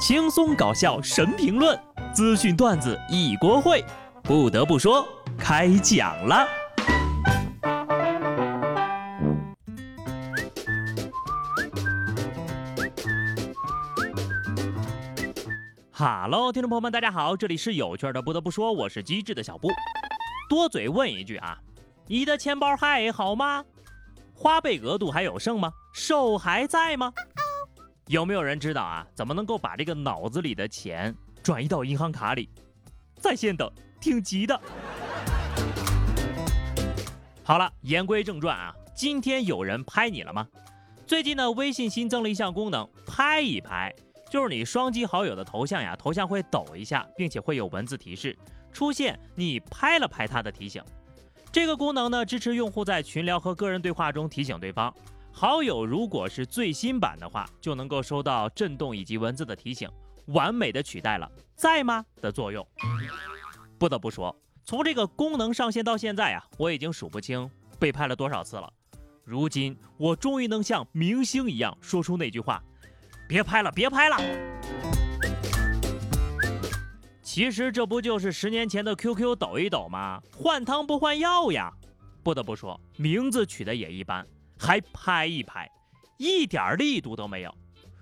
轻松搞笑神评论，资讯段子一锅烩。不得不说，开讲了。哈喽，听众朋友们，大家好，这里是有趣的。不得不说，我是机智的小布。多嘴问一句啊，你的钱包还好吗？花呗额度还有剩吗？手还在吗？有没有人知道啊？怎么能够把这个脑子里的钱转移到银行卡里？在线等，挺急的。好了，言归正传啊，今天有人拍你了吗？最近呢，微信新增了一项功能，拍一拍，就是你双击好友的头像呀，头像会抖一下，并且会有文字提示出现，你拍了拍他的提醒。这个功能呢，支持用户在群聊和个人对话中提醒对方。好友如果是最新版的话，就能够收到震动以及文字的提醒，完美的取代了“在吗”的作用。不得不说，从这个功能上线到现在啊，我已经数不清被拍了多少次了。如今我终于能像明星一样说出那句话：“别拍了，别拍了。”其实这不就是十年前的 QQ 抖一抖吗？换汤不换药呀。不得不说，名字取得也一般。还拍一拍，一点力度都没有。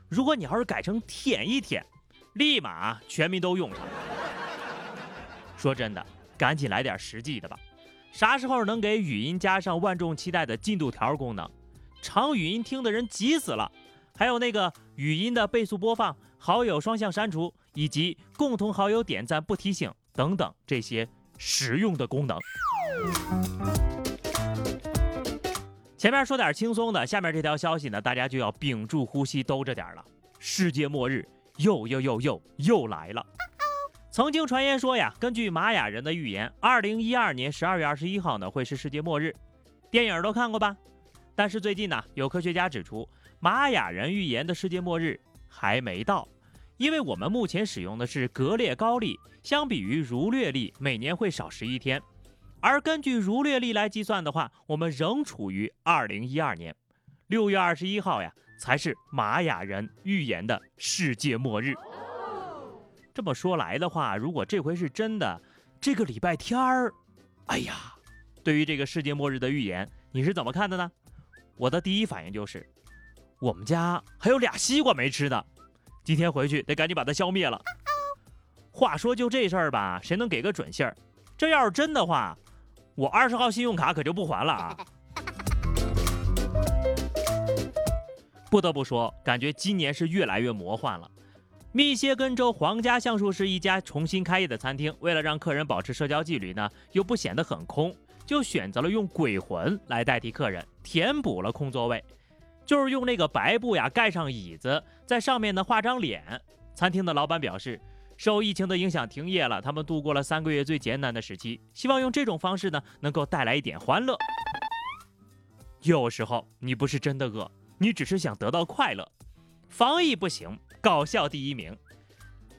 如果你要是改成舔一舔，立马全民都用上。说真的，赶紧来点实际的吧。啥时候能给语音加上万众期待的进度条功能？长语音听的人急死了。还有那个语音的倍速播放、好友双向删除以及共同好友点赞不提醒等等这些实用的功能。前面说点轻松的，下面这条消息呢，大家就要屏住呼吸兜着点了。世界末日又又又又又来了。曾经传言说呀，根据玛雅人的预言，二零一二年十二月二十一号呢会是世界末日。电影都看过吧？但是最近呢，有科学家指出，玛雅人预言的世界末日还没到，因为我们目前使用的是格列高历，相比于儒略历，每年会少十一天。而根据儒略历来计算的话，我们仍处于二零一二年六月二十一号呀，才是玛雅人预言的世界末日。这么说来的话，如果这回是真的，这个礼拜天儿，哎呀，对于这个世界末日的预言，你是怎么看的呢？我的第一反应就是，我们家还有俩西瓜没吃呢，今天回去得赶紧把它消灭了。话说就这事儿吧，谁能给个准信儿？这要是真的话。我二十号信用卡可就不还了啊！不得不说，感觉今年是越来越魔幻了。密歇根州皇家橡树是一家重新开业的餐厅，为了让客人保持社交纪律呢，又不显得很空，就选择了用鬼魂来代替客人，填补了空座位，就是用那个白布呀盖上椅子，在上面呢画张脸。餐厅的老板表示。受疫情的影响停业了，他们度过了三个月最艰难的时期，希望用这种方式呢，能够带来一点欢乐。有时候你不是真的饿，你只是想得到快乐。防疫不行，搞笑第一名。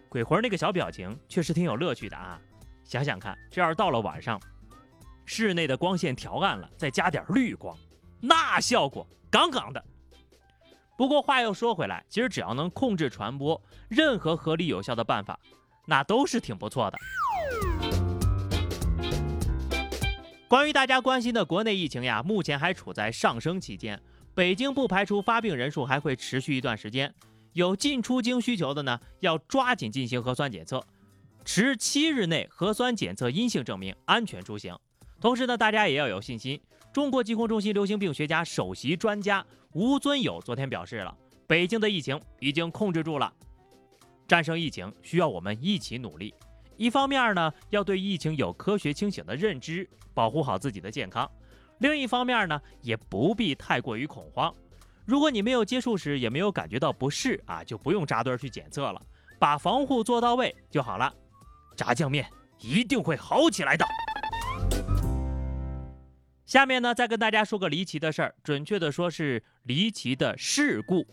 鬼魂那个小表情确实挺有乐趣的啊！想想看，这要是到了晚上，室内的光线调暗了，再加点绿光，那效果杠杠的。不过话又说回来，其实只要能控制传播，任何合理有效的办法，那都是挺不错的。关于大家关心的国内疫情呀，目前还处在上升期间，北京不排除发病人数还会持续一段时间。有进出京需求的呢，要抓紧进行核酸检测，持七日内核酸检测阴性证明，安全出行。同时呢，大家也要有信心。中国疾控中心流行病学家首席专家。吴尊友昨天表示了，北京的疫情已经控制住了。战胜疫情需要我们一起努力。一方面呢，要对疫情有科学清醒的认知，保护好自己的健康；另一方面呢，也不必太过于恐慌。如果你没有接触时也没有感觉到不适啊，就不用扎堆去检测了，把防护做到位就好了。炸酱面一定会好起来的。下面呢，再跟大家说个离奇的事儿，准确的说是离奇的事故。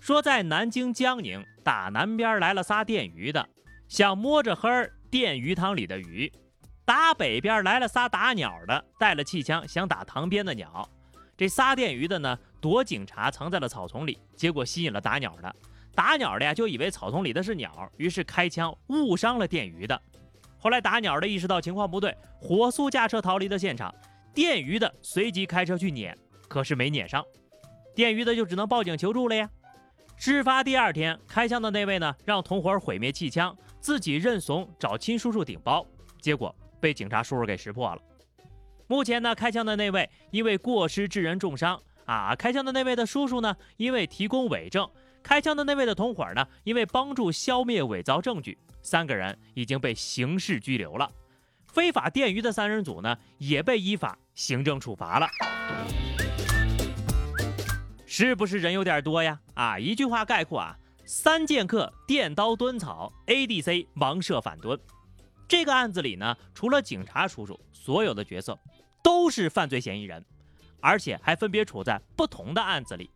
说在南京江宁，打南边来了仨电鱼的，想摸着黑儿电鱼塘里的鱼；打北边来了仨打鸟的，带了气枪想打塘边的鸟。这仨电鱼的呢，躲警察藏在了草丛里，结果吸引了打鸟的。打鸟的呀就以为草丛里的是鸟，于是开枪误伤了电鱼的。后来打鸟的意识到情况不对，火速驾车逃离了现场。电鱼的随即开车去撵，可是没撵上。电鱼的就只能报警求助了呀。事发第二天，开枪的那位呢，让同伙毁灭气枪，自己认怂找亲叔叔顶包，结果被警察叔叔给识破了。目前呢，开枪的那位因为过失致人重伤啊，开枪的那位的叔叔呢，因为提供伪证。开枪的那位的同伙呢？因为帮助消灭伪造证据，三个人已经被刑事拘留了。非法电鱼的三人组呢，也被依法行政处罚了。是不是人有点多呀？啊，一句话概括啊：三剑客电刀蹲草，ADC 盲射反蹲。这个案子里呢，除了警察叔叔，所有的角色都是犯罪嫌疑人，而且还分别处在不同的案子里。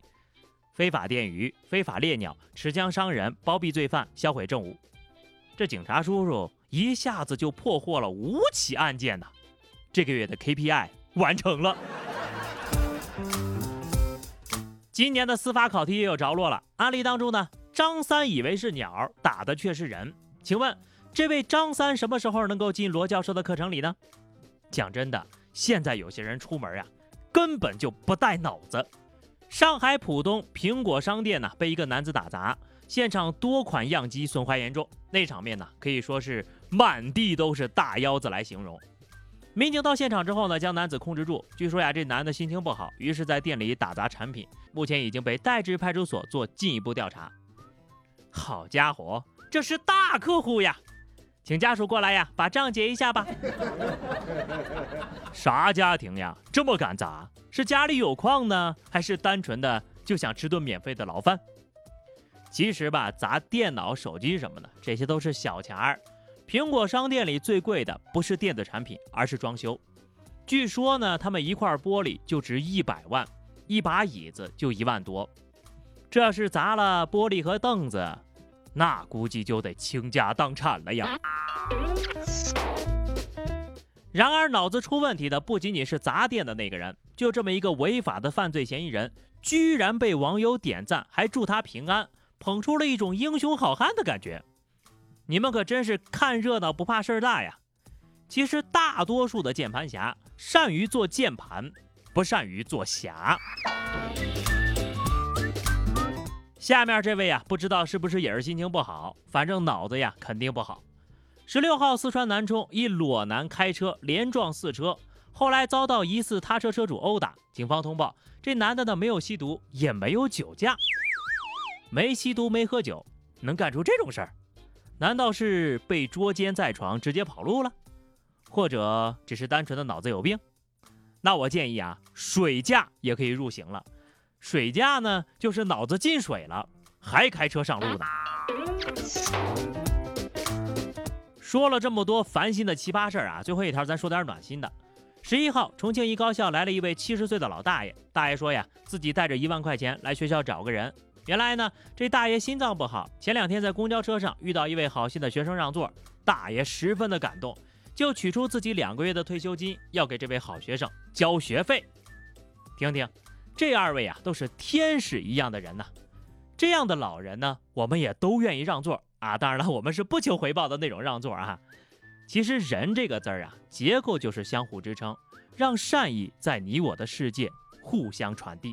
非法电鱼、非法猎鸟、持枪伤人、包庇罪犯、销毁证物，这警察叔叔一下子就破获了五起案件呢。这个月的 KPI 完成了。今年的司法考题也有着落了。案例当中呢，张三以为是鸟，打的却是人。请问这位张三什么时候能够进罗教授的课程里呢？讲真的，现在有些人出门呀，根本就不带脑子。上海浦东苹果商店呢，被一个男子打砸，现场多款样机损坏严重，那场面呢可以说是满地都是大腰子来形容。民警到现场之后呢，将男子控制住。据说呀，这男的心情不好，于是在店里打砸产品，目前已经被带至派出所做进一步调查。好家伙，这是大客户呀！请家属过来呀，把账结一下吧。啥家庭呀，这么敢砸？是家里有矿呢，还是单纯的就想吃顿免费的牢饭？其实吧，砸电脑、手机什么的，这些都是小钱儿。苹果商店里最贵的不是电子产品，而是装修。据说呢，他们一块玻璃就值一百万，一把椅子就一万多。这是砸了玻璃和凳子。那估计就得倾家荡产了呀。然而，脑子出问题的不仅仅是砸店的那个人，就这么一个违法的犯罪嫌疑人，居然被网友点赞，还祝他平安，捧出了一种英雄好汉的感觉。你们可真是看热闹不怕事儿大呀！其实，大多数的键盘侠善于做键盘，不善于做侠。下面这位呀，不知道是不是也是心情不好，反正脑子呀肯定不好。十六号，四川南充一裸男开车连撞四车，后来遭到疑似他车车主殴打。警方通报，这男的呢没有吸毒，也没有酒驾，没吸毒没喝酒，能干出这种事儿？难道是被捉奸在床，直接跑路了？或者只是单纯的脑子有病？那我建议啊，水驾也可以入刑了。水驾呢，就是脑子进水了，还开车上路呢。说了这么多烦心的奇葩事儿啊，最后一条咱说点暖心的。十一号，重庆一高校来了一位七十岁的老大爷，大爷说呀，自己带着一万块钱来学校找个人。原来呢，这大爷心脏不好，前两天在公交车上遇到一位好心的学生让座，大爷十分的感动，就取出自己两个月的退休金，要给这位好学生交学费。听听。这二位啊，都是天使一样的人呐。这样的老人呢，我们也都愿意让座啊。当然了，我们是不求回报的那种让座啊。其实“人”这个字儿啊，结构就是相互支撑，让善意在你我的世界互相传递。